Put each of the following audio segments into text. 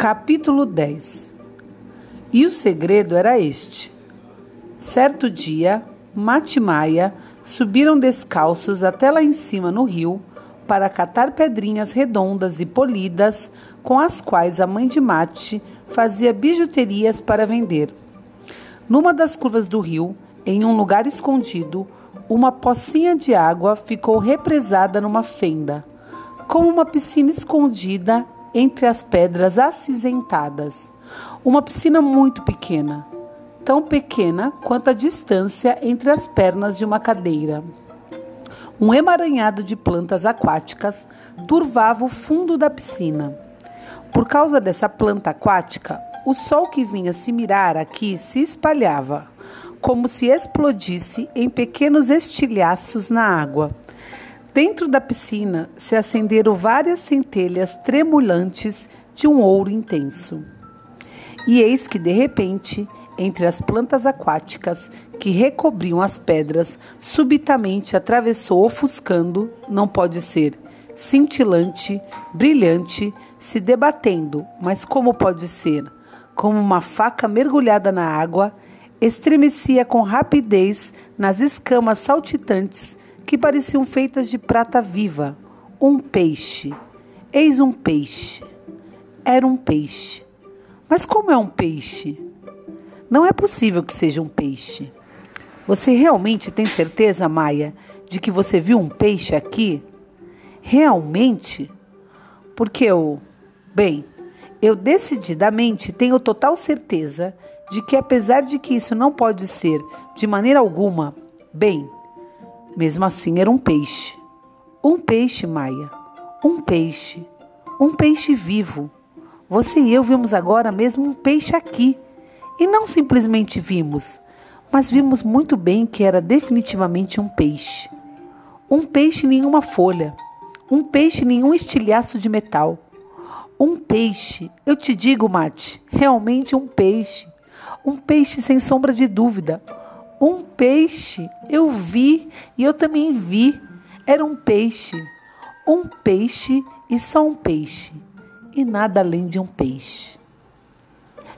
Capítulo 10 E o segredo era este. Certo dia, Mate e Maia subiram descalços até lá em cima no rio para catar pedrinhas redondas e polidas com as quais a mãe de Mate fazia bijuterias para vender. Numa das curvas do rio, em um lugar escondido, uma pocinha de água ficou represada numa fenda, como uma piscina escondida entre as pedras acinzentadas. Uma piscina muito pequena, tão pequena quanto a distância entre as pernas de uma cadeira. Um emaranhado de plantas aquáticas turvava o fundo da piscina. Por causa dessa planta aquática, o sol que vinha se mirar aqui se espalhava, como se explodisse em pequenos estilhaços na água. Dentro da piscina se acenderam várias centelhas tremulantes de um ouro intenso. E eis que, de repente, entre as plantas aquáticas que recobriam as pedras, subitamente atravessou ofuscando, não pode ser, cintilante, brilhante, se debatendo, mas como pode ser? Como uma faca mergulhada na água, estremecia com rapidez nas escamas saltitantes que pareciam feitas de prata viva. Um peixe. Eis um peixe. Era um peixe. Mas como é um peixe? Não é possível que seja um peixe. Você realmente tem certeza, Maia, de que você viu um peixe aqui? Realmente? Porque eu. Bem, eu decididamente tenho total certeza de que, apesar de que isso não pode ser de maneira alguma, bem, mesmo assim, era um peixe. Um peixe, Maia. Um peixe. Um peixe vivo. Você e eu vimos agora mesmo um peixe aqui. E não simplesmente vimos, mas vimos muito bem que era definitivamente um peixe. Um peixe nenhuma folha. Um peixe nenhum estilhaço de metal. Um peixe, eu te digo, Mate, realmente um peixe. Um peixe sem sombra de dúvida um peixe. Eu vi e eu também vi. Era um peixe. Um peixe e só um peixe. E nada além de um peixe.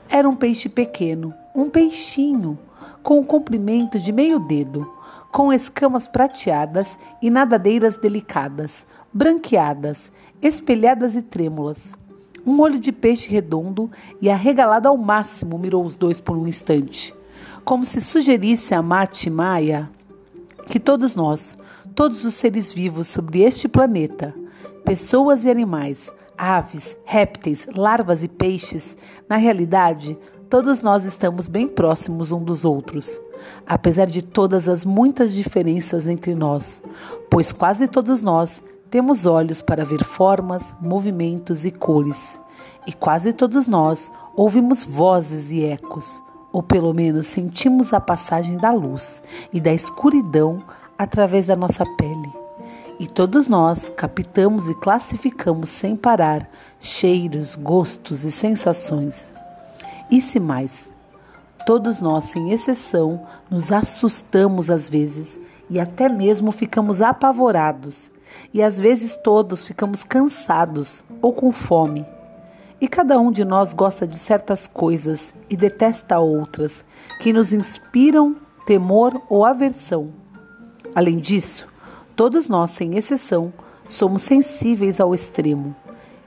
Era um peixe pequeno, um peixinho, com um comprimento de meio dedo, com escamas prateadas e nadadeiras delicadas, branqueadas, espelhadas e trêmulas. Um olho de peixe redondo e arregalado ao máximo mirou os dois por um instante como se sugerisse a Mate Maia que todos nós, todos os seres vivos sobre este planeta, pessoas e animais, aves, répteis, larvas e peixes, na realidade, todos nós estamos bem próximos um dos outros, apesar de todas as muitas diferenças entre nós, pois quase todos nós temos olhos para ver formas, movimentos e cores, e quase todos nós ouvimos vozes e ecos ou pelo menos sentimos a passagem da luz e da escuridão através da nossa pele. E todos nós captamos e classificamos sem parar cheiros, gostos e sensações. E se mais, todos nós, sem exceção, nos assustamos às vezes e até mesmo ficamos apavorados, e às vezes todos ficamos cansados ou com fome e cada um de nós gosta de certas coisas e detesta outras que nos inspiram temor ou aversão. Além disso, todos nós, sem exceção, somos sensíveis ao extremo.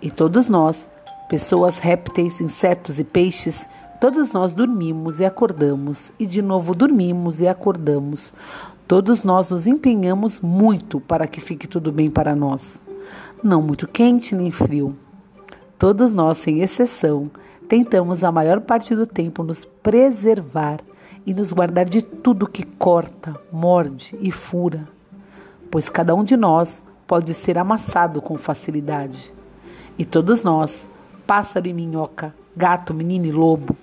E todos nós, pessoas, répteis, insetos e peixes, todos nós dormimos e acordamos, e de novo dormimos e acordamos. Todos nós nos empenhamos muito para que fique tudo bem para nós. Não muito quente nem frio Todos nós, sem exceção, tentamos a maior parte do tempo nos preservar e nos guardar de tudo que corta, morde e fura, pois cada um de nós pode ser amassado com facilidade. E todos nós, pássaro e minhoca, gato, menino e lobo,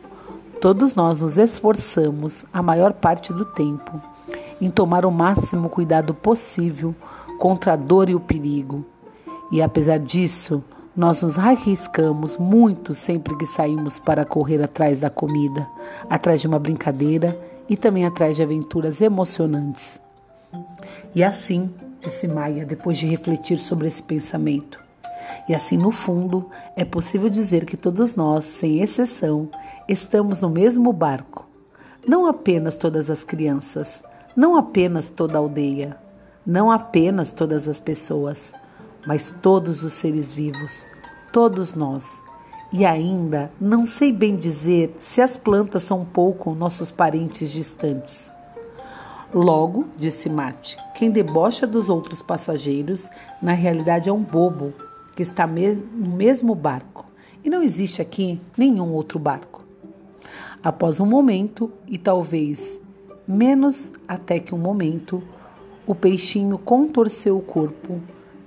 todos nós nos esforçamos a maior parte do tempo em tomar o máximo cuidado possível contra a dor e o perigo. E apesar disso, nós nos arriscamos muito sempre que saímos para correr atrás da comida, atrás de uma brincadeira e também atrás de aventuras emocionantes. E assim, disse Maia, depois de refletir sobre esse pensamento, E assim, no fundo, é possível dizer que todos nós, sem exceção, estamos no mesmo barco. Não apenas todas as crianças, não apenas toda a aldeia, não apenas todas as pessoas, mas todos os seres vivos, todos nós. E ainda não sei bem dizer se as plantas são pouco nossos parentes distantes. Logo, disse Mate, quem debocha dos outros passageiros, na realidade é um bobo que está no mesmo barco. E não existe aqui nenhum outro barco. Após um momento, e talvez menos até que um momento, o peixinho contorceu o corpo,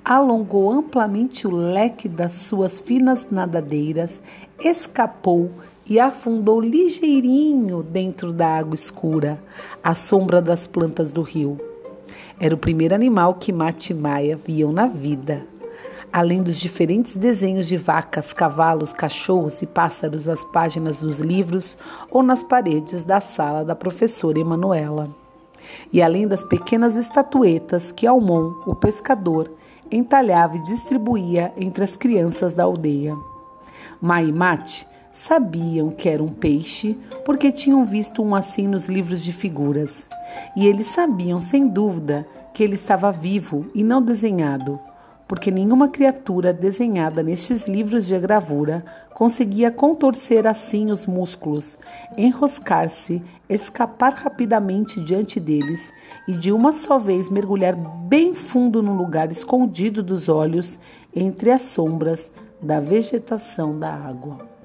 alongou amplamente o leque das suas finas nadadeiras, escapou e afundou ligeirinho dentro da água escura, à sombra das plantas do rio. Era o primeiro animal que Mate e Maia viam na vida. Além dos diferentes desenhos de vacas, cavalos, cachorros e pássaros nas páginas dos livros ou nas paredes da sala da professora Emanuela. E além das pequenas estatuetas que Almon, o pescador, entalhava e distribuía entre as crianças da aldeia. Mai Mate sabiam que era um peixe porque tinham visto um assim nos livros de figuras. E eles sabiam, sem dúvida, que ele estava vivo e não desenhado, porque nenhuma criatura desenhada nestes livros de gravura conseguia contorcer assim os músculos, enroscar-se, escapar rapidamente diante deles e de uma só vez mergulhar bem fundo no lugar escondido dos olhos entre as sombras da vegetação da água.